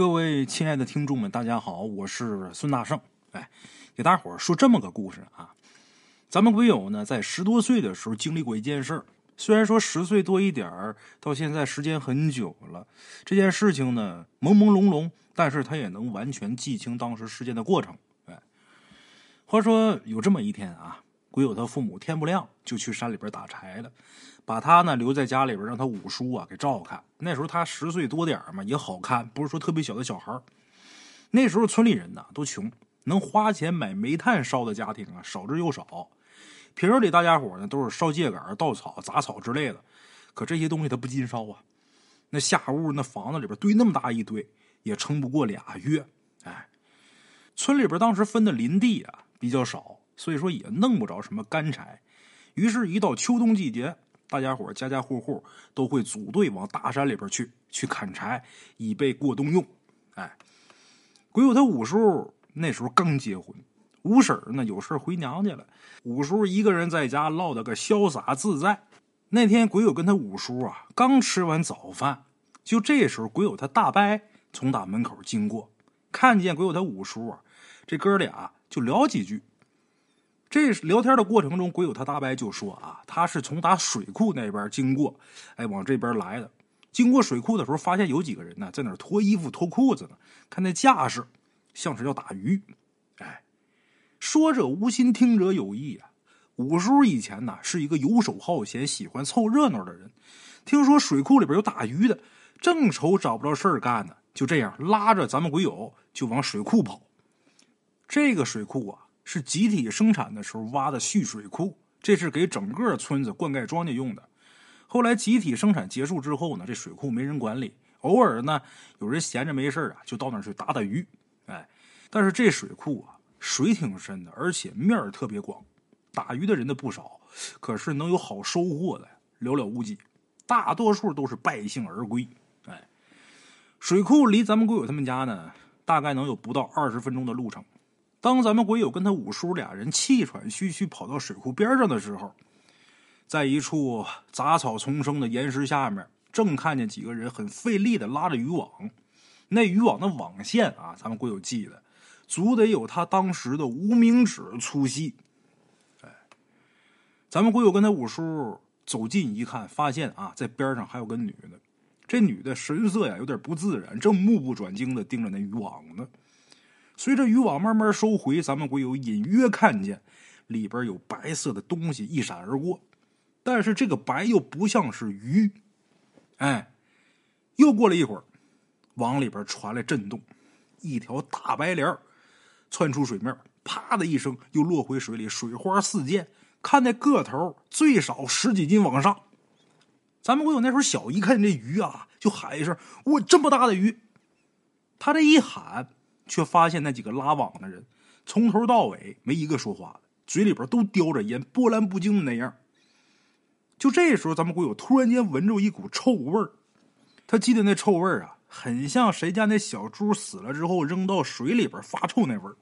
各位亲爱的听众们，大家好，我是孙大圣。哎，给大伙儿说这么个故事啊。咱们鬼友呢，在十多岁的时候经历过一件事儿。虽然说十岁多一点儿，到现在时间很久了，这件事情呢朦朦胧胧，但是他也能完全记清当时事件的过程。哎，话说有这么一天啊，鬼友他父母天不亮就去山里边打柴了。把他呢留在家里边，让他五叔啊给照看。那时候他十岁多点嘛，也好看，不是说特别小的小孩那时候村里人呢都穷，能花钱买煤炭烧的家庭啊少之又少。平日里大家伙呢都是烧秸秆、稻草、杂草之类的，可这些东西他不禁烧啊。那下屋那房子里边堆那么大一堆，也撑不过俩月。哎，村里边当时分的林地啊比较少，所以说也弄不着什么干柴。于是，一到秋冬季节。大家伙家家户户都会组队往大山里边去，去砍柴，以备过冬用。哎，鬼友他五叔那时候刚结婚，五婶呢有事回娘家了，五叔一个人在家唠得个潇洒自在。那天鬼友跟他五叔啊刚吃完早饭，就这时候鬼友他大伯从大门口经过，看见鬼友他五叔啊，这哥俩就聊几句。这聊天的过程中，鬼友他大伯就说啊，他是从打水库那边经过，哎，往这边来的。经过水库的时候，发现有几个人呢，在那脱衣服、脱裤子呢，看那架势，像是要打鱼。哎，说者无心，听者有意啊。五叔以前呢是一个游手好闲、喜欢凑热闹的人，听说水库里边有打鱼的，正愁找不着事儿干呢，就这样拉着咱们鬼友就往水库跑。这个水库啊。是集体生产的时候挖的蓄水库，这是给整个村子灌溉庄稼用的。后来集体生产结束之后呢，这水库没人管理，偶尔呢有人闲着没事啊，就到那儿去打打鱼。哎，但是这水库啊，水挺深的，而且面儿特别广，打鱼的人的不少，可是能有好收获的寥寥无几，大多数都是败兴而归。哎，水库离咱们鬼友他们家呢，大概能有不到二十分钟的路程。当咱们鬼友跟他五叔俩人气喘吁吁跑到水库边上的时候，在一处杂草丛生的岩石下面，正看见几个人很费力的拉着渔网。那渔网的网线啊，咱们鬼友记得，足得有他当时的无名指粗细。哎，咱们鬼友跟他五叔走近一看，发现啊，在边上还有个女的。这女的神色呀有点不自然，正目不转睛的盯着那渔网呢。随着渔网慢慢收回，咱们鬼友隐约看见里边有白色的东西一闪而过，但是这个白又不像是鱼。哎，又过了一会儿，网里边传来震动，一条大白鲢窜出水面，啪的一声又落回水里，水花四溅。看那个头最少十几斤往上。咱们鬼友那时候小，一看见这鱼啊，就喊一声：“我这么大的鱼！”他这一喊。却发现那几个拉网的人，从头到尾没一个说话的，嘴里边都叼着烟，波澜不惊的那样。就这时候，咱们鬼友突然间闻着一股臭味儿，他记得那臭味儿啊，很像谁家那小猪死了之后扔到水里边发臭那味儿。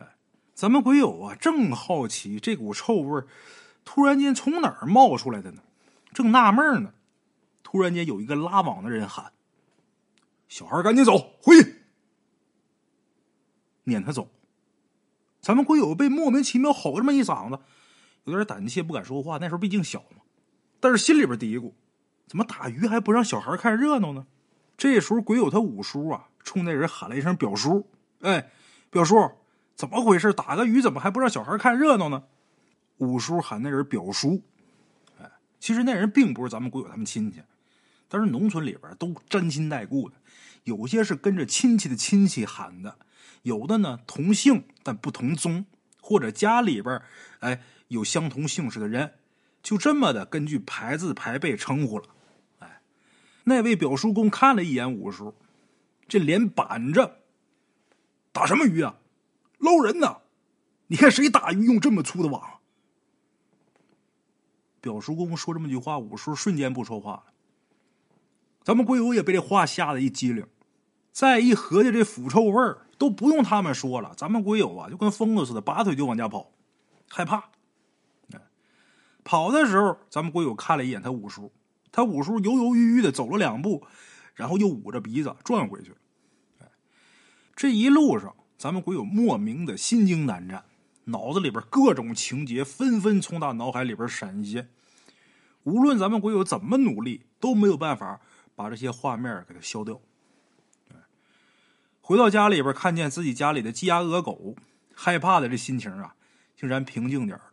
哎，咱们鬼友啊，正好奇这股臭味儿突然间从哪儿冒出来的呢？正纳闷呢，突然间有一个拉网的人喊：“小孩赶紧走，回去。”撵他走，咱们鬼友被莫名其妙吼这么一嗓子，有点胆怯，不敢说话。那时候毕竟小嘛，但是心里边嘀咕：怎么打鱼还不让小孩看热闹呢？这时候鬼友他五叔啊，冲那人喊了一声“表叔”，哎，表叔，怎么回事？打个鱼怎么还不让小孩看热闹呢？五叔喊那人表叔，哎，其实那人并不是咱们鬼友他们亲戚，但是农村里边都沾亲带故的，有些是跟着亲戚的亲戚喊的。有的呢同姓但不同宗，或者家里边哎有相同姓氏的人，就这么的根据排字排辈称呼了。哎，那位表叔公看了一眼五叔，这脸板着，打什么鱼啊？捞人呢？你看谁打鱼用这么粗的网？表叔公说这么句话，五叔瞬间不说话了。咱们鬼友也被这话吓得一激灵，再一合计这腐臭味儿。都不用他们说了，咱们鬼友啊就跟疯子似的，拔腿就往家跑，害怕。跑的时候，咱们鬼友看了一眼他五叔，他五叔犹犹豫豫的走了两步，然后又捂着鼻子转回去。这一路上，咱们鬼友莫名的心惊胆战，脑子里边各种情节纷纷从他脑海里边闪现。无论咱们鬼友怎么努力，都没有办法把这些画面给它消掉。回到家里边，看见自己家里的鸡鸭鹅狗，害怕的这心情啊，竟然平静点了。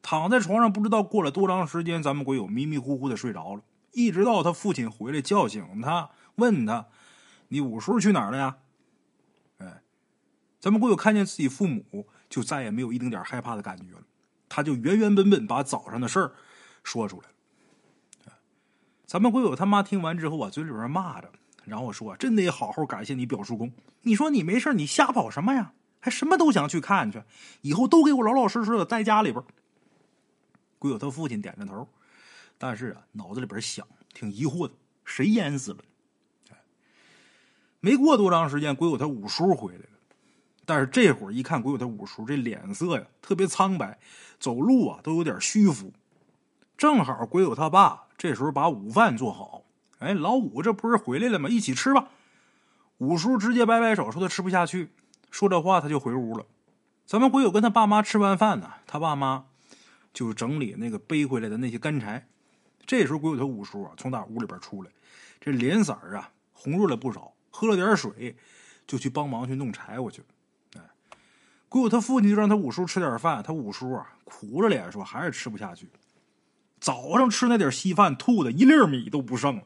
躺在床上，不知道过了多长时间，咱们鬼友迷迷糊糊的睡着了。一直到他父亲回来叫醒他，问他：“你五叔去哪儿了呀？”哎，咱们鬼友看见自己父母，就再也没有一丁点害怕的感觉了。他就原原本本把早上的事儿说出来了。咱们鬼友他妈听完之后啊，嘴里边骂着。然后我说：“真得好好感谢你表叔公。你说你没事你瞎跑什么呀？还什么都想去看去？以后都给我老老实实的在家里边。”鬼友他父亲点着头，但是啊，脑子里边想，挺疑惑的：谁淹死了？没过多长时间，鬼友他五叔回来了。但是这会儿一看，鬼友他五叔这脸色呀，特别苍白，走路啊都有点虚浮。正好鬼友他爸这时候把午饭做好。哎，老五这不是回来了吗？一起吃吧。五叔直接摆摆手，说他吃不下去。说这话他就回屋了。咱们鬼友跟他爸妈吃完饭呢，他爸妈就整理那个背回来的那些干柴。这时候鬼友他五叔啊从他屋里边出来，这脸色啊红润了不少，喝了点水就去帮忙去弄柴火去了。哎，鬼友他父亲就让他五叔吃点饭，他五叔啊苦着脸说还是吃不下去。早上吃那点稀饭，吐的一粒米都不剩了。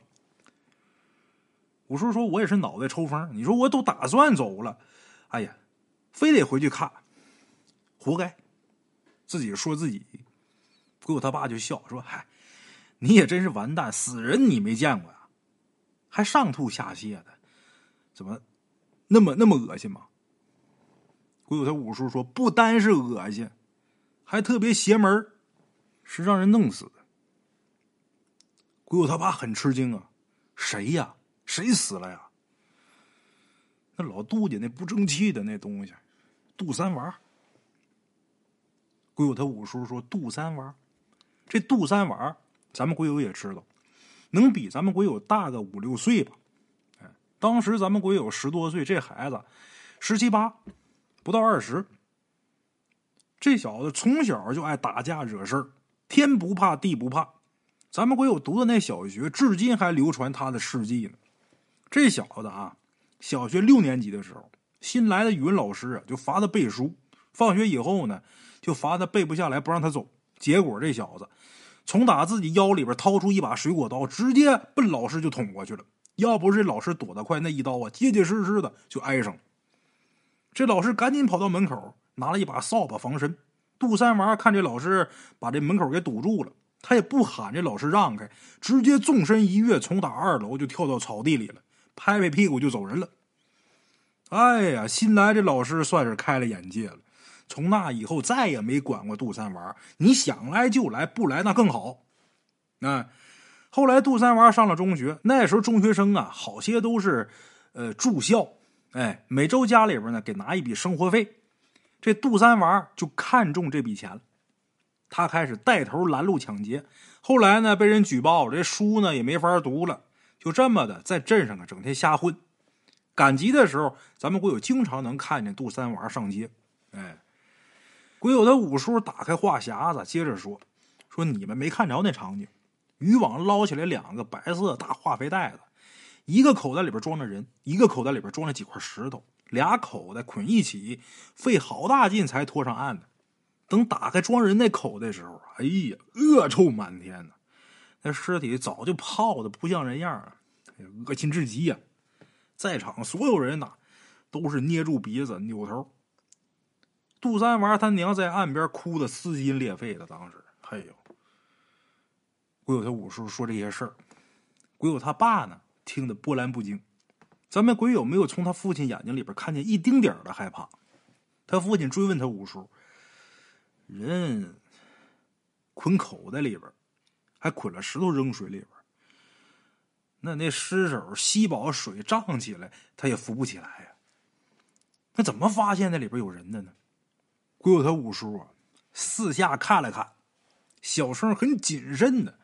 五叔说：“我也是脑袋抽风。你说我都打算走了，哎呀，非得回去看，活该。自己说自己，鬼友他爸就笑说：‘嗨，你也真是完蛋，死人你没见过呀，还上吐下泻的，怎么那么那么恶心吗？’鬼友他五叔说：‘不单是恶心，还特别邪门，是让人弄死的。’鬼友他爸很吃惊啊，谁呀？”谁死了呀？那老杜家那不争气的那东西，杜三娃。鬼友他五叔说：“杜三娃，这杜三娃，咱们鬼友也知道，能比咱们鬼友大个五六岁吧？哎，当时咱们鬼友十多岁，这孩子十七八，不到二十。这小子从小就爱打架惹事儿，天不怕地不怕。咱们鬼友读的那小学，至今还流传他的事迹呢。”这小子啊，小学六年级的时候，新来的语文老师啊就罚他背书。放学以后呢，就罚他背不下来，不让他走。结果这小子从打自己腰里边掏出一把水果刀，直接奔老师就捅过去了。要不是老师躲得快，那一刀啊结结实实的就挨上了。这老师赶紧跑到门口，拿了一把扫把防身。杜三娃看这老师把这门口给堵住了，他也不喊这老师让开，直接纵身一跃，从打二楼就跳到草地里了。拍拍屁股就走人了。哎呀，新来这老师算是开了眼界了。从那以后再也没管过杜三娃。你想来就来，不来那更好。那后来杜三娃上了中学，那时候中学生啊，好些都是呃住校，哎，每周家里边呢给拿一笔生活费。这杜三娃就看中这笔钱了，他开始带头拦路抢劫。后来呢，被人举报，这书呢也没法读了。就这么的，在镇上啊，整天瞎混。赶集的时候，咱们鬼友经常能看见杜三娃上街。哎，鬼友的五叔打开话匣子，接着说：“说你们没看着那场景？渔网捞起来两个白色大化肥袋子，一个口袋里边装着人，一个口袋里边装了几块石头，俩口袋捆一起，费好大劲才拖上岸的。等打开装人那口袋的时候，哎呀，恶臭满天呐！那尸体早就泡的不像人样了，恶心至极呀！在场所有人呐，都是捏住鼻子扭头。杜三娃他娘在岸边哭的撕心裂肺的，当时，哎呦！鬼友他五叔说这些事儿，鬼友他爸呢听得波澜不惊。咱们鬼友没有从他父亲眼睛里边看见一丁点的害怕。他父亲追问他五叔：“人捆口袋里边？”还捆了石头扔水里边那那尸首吸饱水胀起来，他也浮不起来呀。那怎么发现那里边有人的呢？鬼友他五叔啊，四下看了看，小声很谨慎的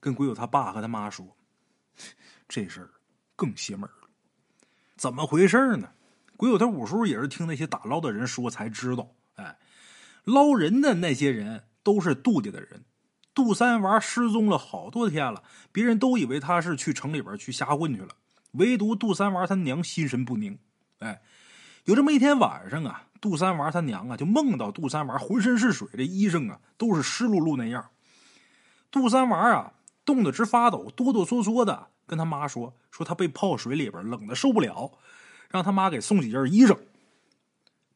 跟鬼友他爸和他妈说：“这事儿更邪门了。怎么回事呢？鬼友他五叔也是听那些打捞的人说才知道，哎，捞人的那些人都是杜家的人。杜三娃失踪了好多天了，别人都以为他是去城里边去瞎混去了，唯独杜三娃他娘心神不宁。哎，有这么一天晚上啊，杜三娃他娘啊就梦到杜三娃浑身是水，这衣裳啊都是湿漉漉那样。杜三娃啊冻得直发抖，哆哆嗦嗦的跟他妈说：“说他被泡水里边，冷的受不了，让他妈给送几件衣裳。”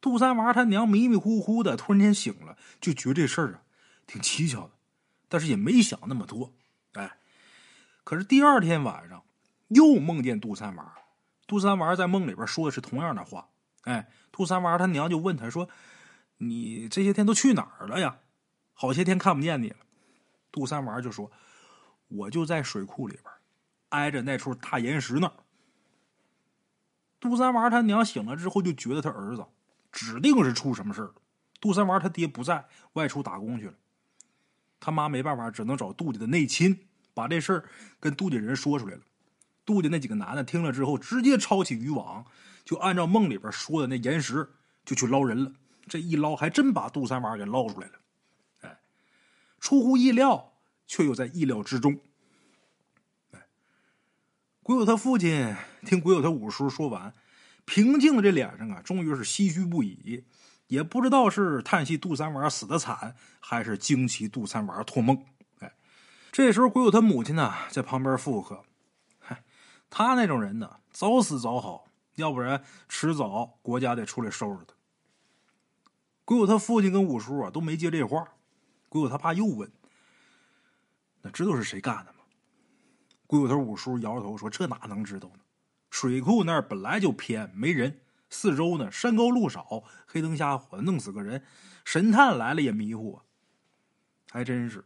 杜三娃他娘迷迷糊糊的，突然间醒了，就觉得这事儿啊挺蹊跷的。但是也没想那么多，哎，可是第二天晚上又梦见杜三娃，杜三娃在梦里边说的是同样的话，哎，杜三娃他娘就问他说：“你这些天都去哪儿了呀？好些天看不见你了。”杜三娃就说：“我就在水库里边，挨着那处大岩石那儿。”杜三娃他娘醒了之后就觉得他儿子指定是出什么事儿了。杜三娃他爹不在外出打工去了。他妈没办法，只能找杜家的内亲，把这事儿跟杜家人说出来了。杜家那几个男的听了之后，直接抄起渔网，就按照梦里边说的那岩石，就去捞人了。这一捞，还真把杜三娃给捞出来了。哎，出乎意料，却又在意料之中。哎，鬼友他父亲听鬼友他五叔说完，平静的这脸上啊，终于是唏嘘不已。也不知道是叹息杜三娃死的惨，还是惊奇杜三娃托梦。哎，这时候鬼友他母亲呢在旁边附和：“嗨，他那种人呢，早死早好，要不然迟早国家得出来收拾他。”鬼友他父亲跟五叔啊都没接这话。鬼友他爸又问：“那知道是谁干的吗？”鬼友他五叔摇摇头说：“这哪能知道呢？水库那儿本来就偏，没人。”四周呢，山高路少，黑灯瞎火的，弄死个人，神探来了也迷糊。还真是，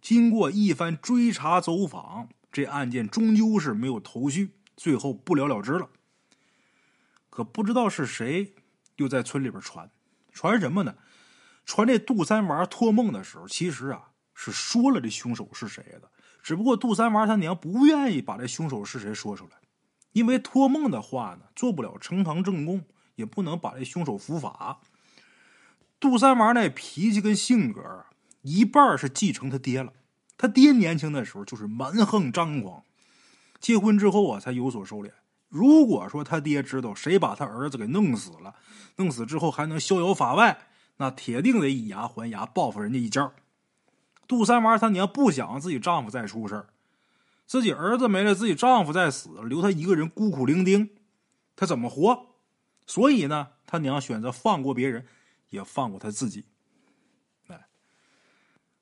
经过一番追查走访，这案件终究是没有头绪，最后不了了之了。可不知道是谁又在村里边传，传什么呢？传这杜三娃托梦的时候，其实啊是说了这凶手是谁的，只不过杜三娃他娘不愿意把这凶手是谁说出来。因为托梦的话呢，做不了呈堂证供，也不能把这凶手伏法。杜三娃那脾气跟性格，一半是继承他爹了。他爹年轻的时候就是蛮横张狂，结婚之后啊才有所收敛。如果说他爹知道谁把他儿子给弄死了，弄死之后还能逍遥法外，那铁定得以牙还牙，报复人家一家。杜三娃他娘不想自己丈夫再出事儿。自己儿子没了，自己丈夫再死，留她一个人孤苦伶仃，她怎么活？所以呢，他娘选择放过别人，也放过他自己。哎，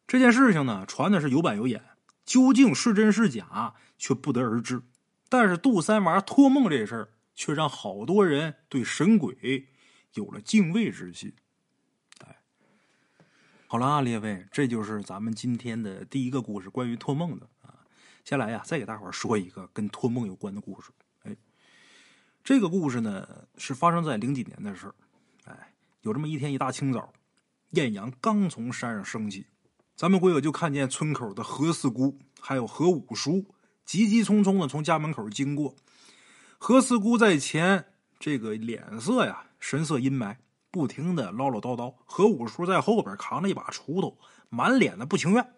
这件事情呢，传的是有板有眼，究竟是真是假，却不得而知。但是杜三娃托梦这事儿，却让好多人对神鬼有了敬畏之心。哎，好了啊，列位，这就是咱们今天的第一个故事，关于托梦的。先来呀，再给大伙儿说一个跟托梦有关的故事。哎，这个故事呢是发生在零几年的事儿。哎，有这么一天一大清早，艳阳刚从山上升起，咱们鬼友就看见村口的何四姑还有何五叔急急匆匆的从家门口经过。何四姑在前，这个脸色呀神色阴霾，不停的唠唠叨叨；何五叔在后边扛着一把锄头，满脸的不情愿。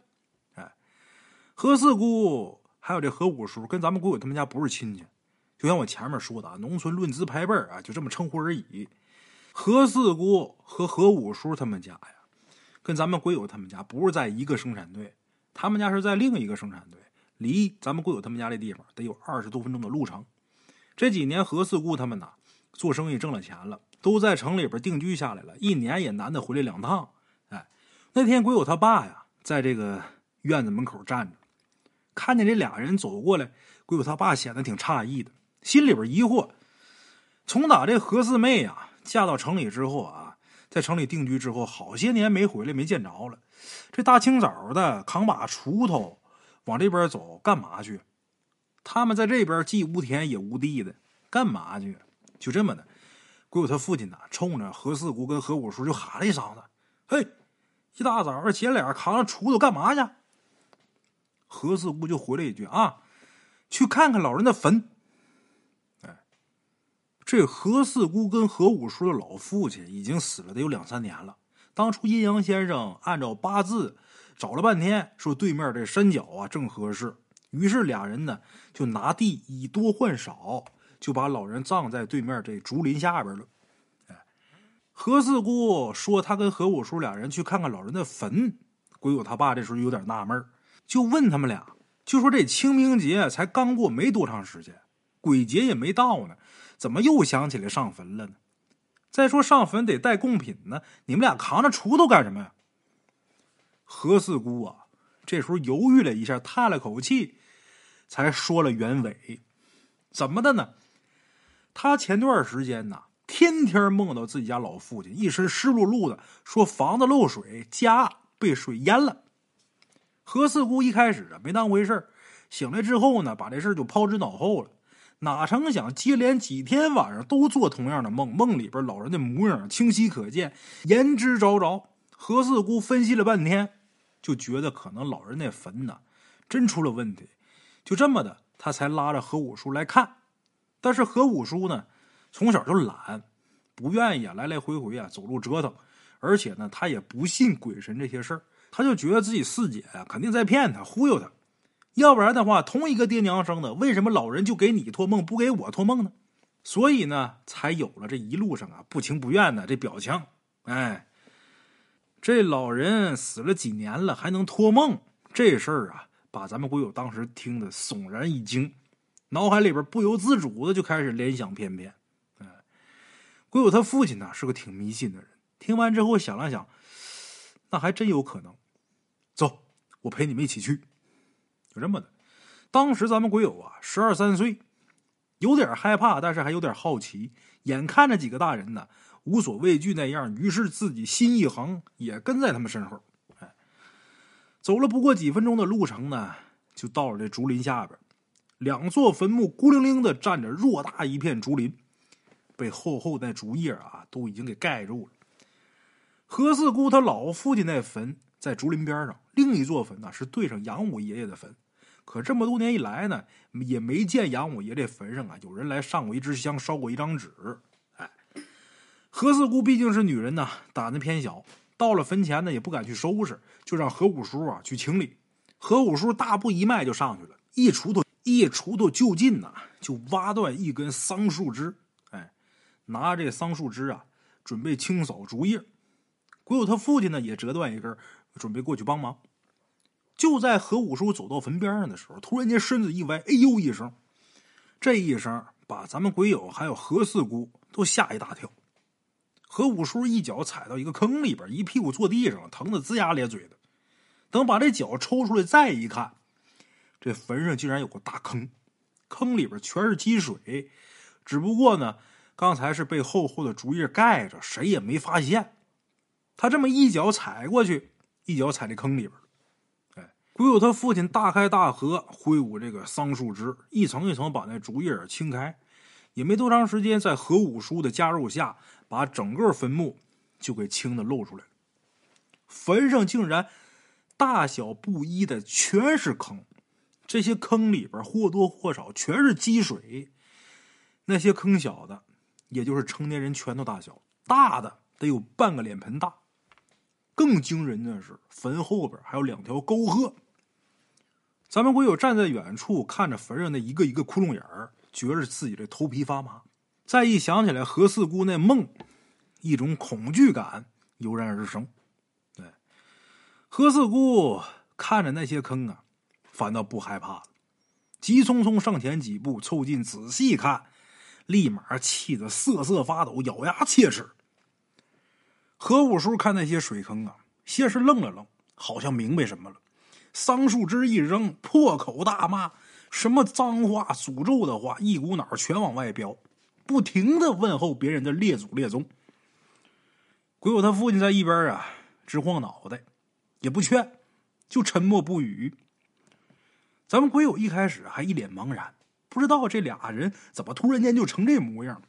何四姑。还有这何五叔跟咱们鬼友他们家不是亲戚，就像我前面说的啊，农村论资排辈啊，就这么称呼而已。何四姑和何五叔他们家呀，跟咱们鬼友他们家不是在一个生产队，他们家是在另一个生产队，离咱们鬼友他们家这地方得有二十多分钟的路程。这几年何四姑他们呐，做生意挣了钱了，都在城里边定居下来了，一年也难得回来两趟。哎，那天鬼友他爸呀，在这个院子门口站着。看见这俩人走过来，鬼谷他爸显得挺诧异的，心里边疑惑：从打这何四妹呀嫁到城里之后啊，在城里定居之后，好些年没回来，没见着了。这大清早的扛把锄头往这边走，干嘛去？他们在这边既无田也无地的，干嘛去？就这么的，鬼谷他父亲呢，冲着何四姑跟何五叔就喊了一嗓子：“嘿，一大早上姐俩扛着锄头干嘛去？”何四姑就回了一句：“啊，去看看老人的坟。”哎，这何四姑跟何五叔的老父亲已经死了得有两三年了。当初阴阳先生按照八字找了半天，说对面这山脚啊正合适，于是俩人呢就拿地以多换少，就把老人葬在对面这竹林下边了。何四姑说他跟何五叔俩人去看看老人的坟，鬼友他爸这时候有点纳闷，就问他们俩，就说这清明节才刚过没多长时间，鬼节也没到呢。怎么又想起来上坟了呢？再说上坟得带贡品呢，你们俩扛着锄头干什么呀？何四姑啊，这时候犹豫了一下，叹了口气，才说了原委。怎么的呢？他前段时间呢，天天梦到自己家老父亲一身湿漉漉的，说房子漏水，家被水淹了。何四姑一开始啊没当回事醒来之后呢，把这事就抛之脑后了。哪成想，接连几天晚上都做同样的梦，梦里边老人的模样清晰可见，言之凿凿。何四姑分析了半天，就觉得可能老人那坟呢，真出了问题。就这么的，他才拉着何五叔来看。但是何五叔呢，从小就懒，不愿意啊来来回回啊走路折腾，而且呢，他也不信鬼神这些事儿，他就觉得自己四姐肯定在骗他，忽悠他。要不然的话，同一个爹娘生的，为什么老人就给你托梦，不给我托梦呢？所以呢，才有了这一路上啊不情不愿的这表情。哎，这老人死了几年了，还能托梦，这事儿啊，把咱们鬼友当时听得悚然一惊，脑海里边不由自主的就开始联想翩翩。哎，鬼友他父亲呢是个挺迷信的人，听完之后想了想，那还真有可能。我陪你们一起去。就这么的，当时咱们鬼友啊，十二三岁，有点害怕，但是还有点好奇。眼看着几个大人呢，无所畏惧那样，于是自己心一横，也跟在他们身后。哎，走了不过几分钟的路程呢，就到了这竹林下边。两座坟墓孤零零的站着，偌大一片竹林，被厚厚的竹叶啊，都已经给盖住了。何四姑他老父亲那坟。在竹林边上，另一座坟呢是对上杨五爷爷的坟。可这么多年以来呢，也没见杨五爷这坟上啊有人来上过一支香，烧过一张纸。哎，何四姑毕竟是女人呐，胆子偏小，到了坟前呢也不敢去收拾，就让何五叔啊去清理。何五叔大步一迈就上去了，一锄头一锄头就近呐，就挖断一根桑树枝。哎，拿这桑树枝啊，准备清扫竹叶。鬼友他父亲呢也折断一根。准备过去帮忙，就在何五叔走到坟边上的时候，突然间身子一歪，哎呦一声，这一声把咱们鬼友还有何四姑都吓一大跳。何五叔一脚踩到一个坑里边，一屁股坐地上，疼得龇牙咧嘴的。等把这脚抽出来再一看，这坟上竟然有个大坑，坑里边全是积水，只不过呢，刚才是被厚厚的竹叶盖着，谁也没发现。他这么一脚踩过去。一脚踩这坑里边，鬼友他父亲大开大合，挥舞这个桑树枝，一层一层把那竹叶清开，也没多长时间，在何五叔的加入下，把整个坟墓就给清的露出来了。坟上竟然大小不一的全是坑，这些坑里边或多或少全是积水，那些坑小的，也就是成年人拳头大小，大的得有半个脸盆大。更惊人的是，坟后边还有两条沟壑。咱们鬼友站在远处看着坟上那一个一个窟窿眼儿，觉着自己这头皮发麻。再一想起来何四姑那梦，一种恐惧感油然而生。对，何四姑看着那些坑啊，反倒不害怕了，急匆匆上前几步，凑近仔细看，立马气得瑟瑟发抖，咬牙切齿。何五叔看那些水坑啊，先是愣了愣，好像明白什么了。桑树枝一扔，破口大骂，什么脏话、诅咒的话，一股脑全往外飙，不停的问候别人的列祖列宗。鬼友他父亲在一边啊，直晃脑袋，也不劝，就沉默不语。咱们鬼友一开始还一脸茫然，不知道这俩人怎么突然间就成这模样。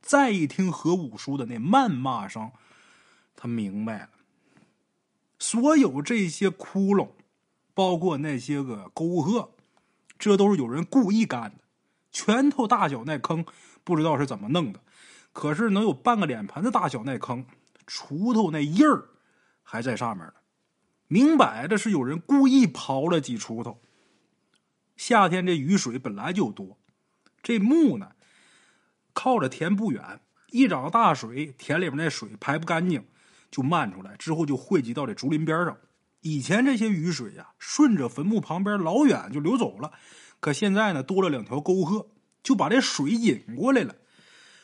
再一听何五叔的那谩骂声。他明白了，所有这些窟窿，包括那些个沟壑，这都是有人故意干的。拳头大小那坑，不知道是怎么弄的，可是能有半个脸盆子大小那坑，锄头那印儿还在上面呢，明摆着是有人故意刨了几锄头。夏天这雨水本来就多，这墓呢靠着田不远，一涨大水，田里面那水排不干净，就漫出来，之后就汇集到这竹林边上。以前这些雨水呀，顺着坟墓旁边老远就流走了，可现在呢，多了两条沟壑，就把这水引过来了。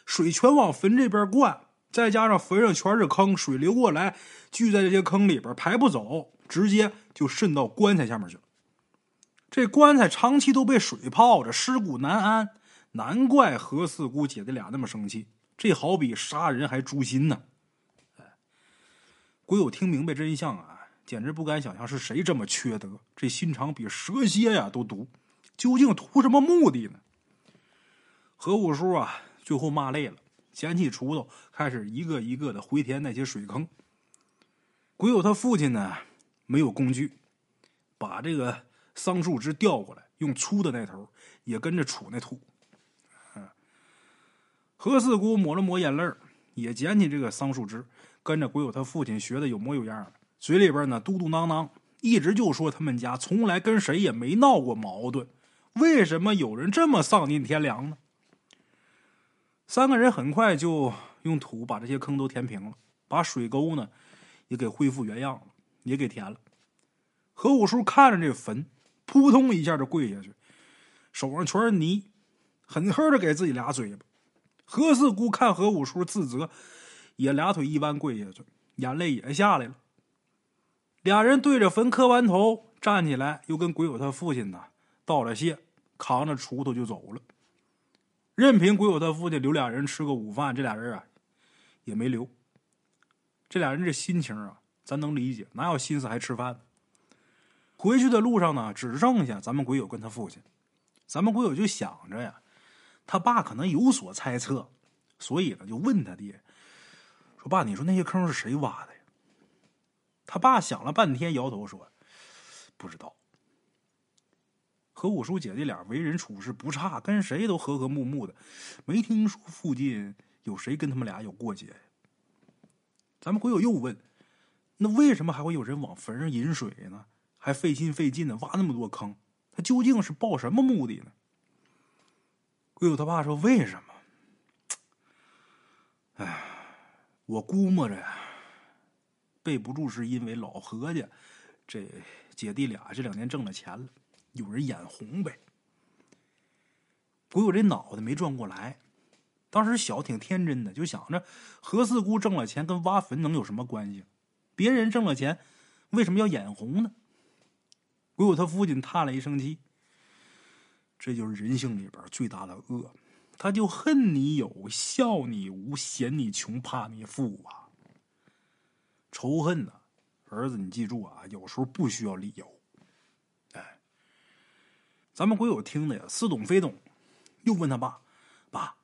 水全往坟这边灌，再加上坟上全是坑，水流过来聚在这些坑里边排不走，直接就渗到棺材下面去了。这棺材长期都被水泡着，尸骨难安，难怪何四姑姐弟俩那么生气。这好比杀人还诛心呢。鬼友听明白真相啊！简直不敢想象是谁这么缺德，这心肠比蛇蝎呀都毒，究竟图什么目的呢？何五叔啊，最后骂累了，捡起锄头，开始一个一个的回填那些水坑。鬼友他父亲呢，没有工具，把这个桑树枝调过来，用粗的那头也跟着杵那土。何四姑抹了抹眼泪也捡起这个桑树枝，跟着鬼友他父亲学的有模有样的。嘴里边呢嘟嘟囔囔，一直就说他们家从来跟谁也没闹过矛盾，为什么有人这么丧尽天良呢？三个人很快就用土把这些坑都填平了，把水沟呢也给恢复原样了，也给填了。何五叔看着这坟，扑通一下就跪下去，手上全是泥，狠狠的给自己俩嘴巴。何四姑看何五叔自责，也俩腿一弯跪下去，眼泪也下来了。俩人对着坟磕完头，站起来，又跟鬼友他父亲呢道了谢，扛着锄头就走了。任凭鬼友他父亲留俩人吃个午饭，这俩人啊也没留。这俩人这心情啊，咱能理解，哪有心思还吃饭？回去的路上呢，只剩下咱们鬼友跟他父亲。咱们鬼友就想着呀，他爸可能有所猜测，所以呢就问他爹：“爸，你说那些坑是谁挖的呀？”他爸想了半天，摇头说：“不知道。”和五叔姐弟俩为人处事不差，跟谁都和和睦睦的，没听说附近有谁跟他们俩有过节。咱们鬼友又问：“那为什么还会有人往坟上引水呢？还费心费劲的挖那么多坑？他究竟是抱什么目的呢？”鬼友他爸说：“为什么？哎，我估摸着呀。”备不住是因为老何家这姐弟俩这两年挣了钱了，有人眼红呗。鬼友这脑袋没转过来，当时小挺天真的，就想着何四姑挣了钱跟挖坟能有什么关系？别人挣了钱为什么要眼红呢？鬼友他父亲叹了一声气，这就是人性里边最大的恶，他就恨你有，笑你无，嫌你穷，怕你富啊。仇恨呢，儿子，你记住啊，有时候不需要理由。哎，咱们鬼友听的呀，似懂非懂，又问他爸：“爸，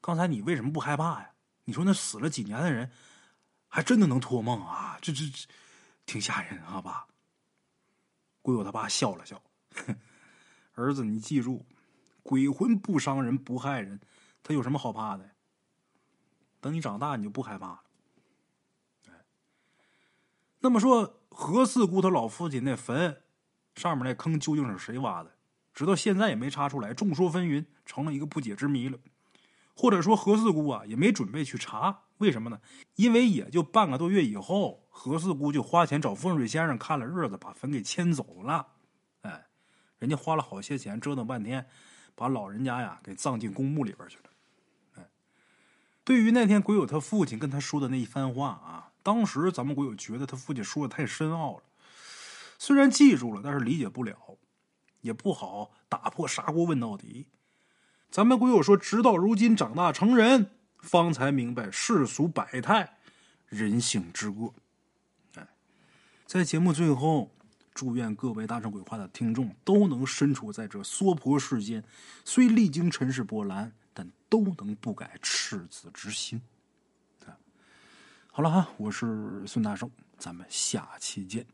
刚才你为什么不害怕呀？你说那死了几年的人，还真的能托梦啊？这这这，挺吓人啊，爸。”鬼友他爸笑了笑：“ 儿子，你记住，鬼魂不伤人，不害人，他有什么好怕的？等你长大，你就不害怕了。”那么说，何四姑他老父亲那坟上面那坑究竟是谁挖的？直到现在也没查出来，众说纷纭，成了一个不解之谜了。或者说，何四姑啊也没准备去查，为什么呢？因为也就半个多月以后，何四姑就花钱找风水先生看了日子，把坟给迁走了。哎，人家花了好些钱，折腾半天，把老人家呀给葬进公墓里边去了。哎，对于那天鬼友他父亲跟他说的那一番话啊。当时咱们鬼友觉得他父亲说的太深奥了，虽然记住了，但是理解不了，也不好打破砂锅问到底。咱们鬼友说，直到如今长大成人，方才明白世俗百态，人性之恶。哎，在节目最后，祝愿各位大圣鬼话的听众都能身处在这娑婆世间，虽历经尘世波澜，但都能不改赤子之心。好了哈，我是孙大圣，咱们下期见。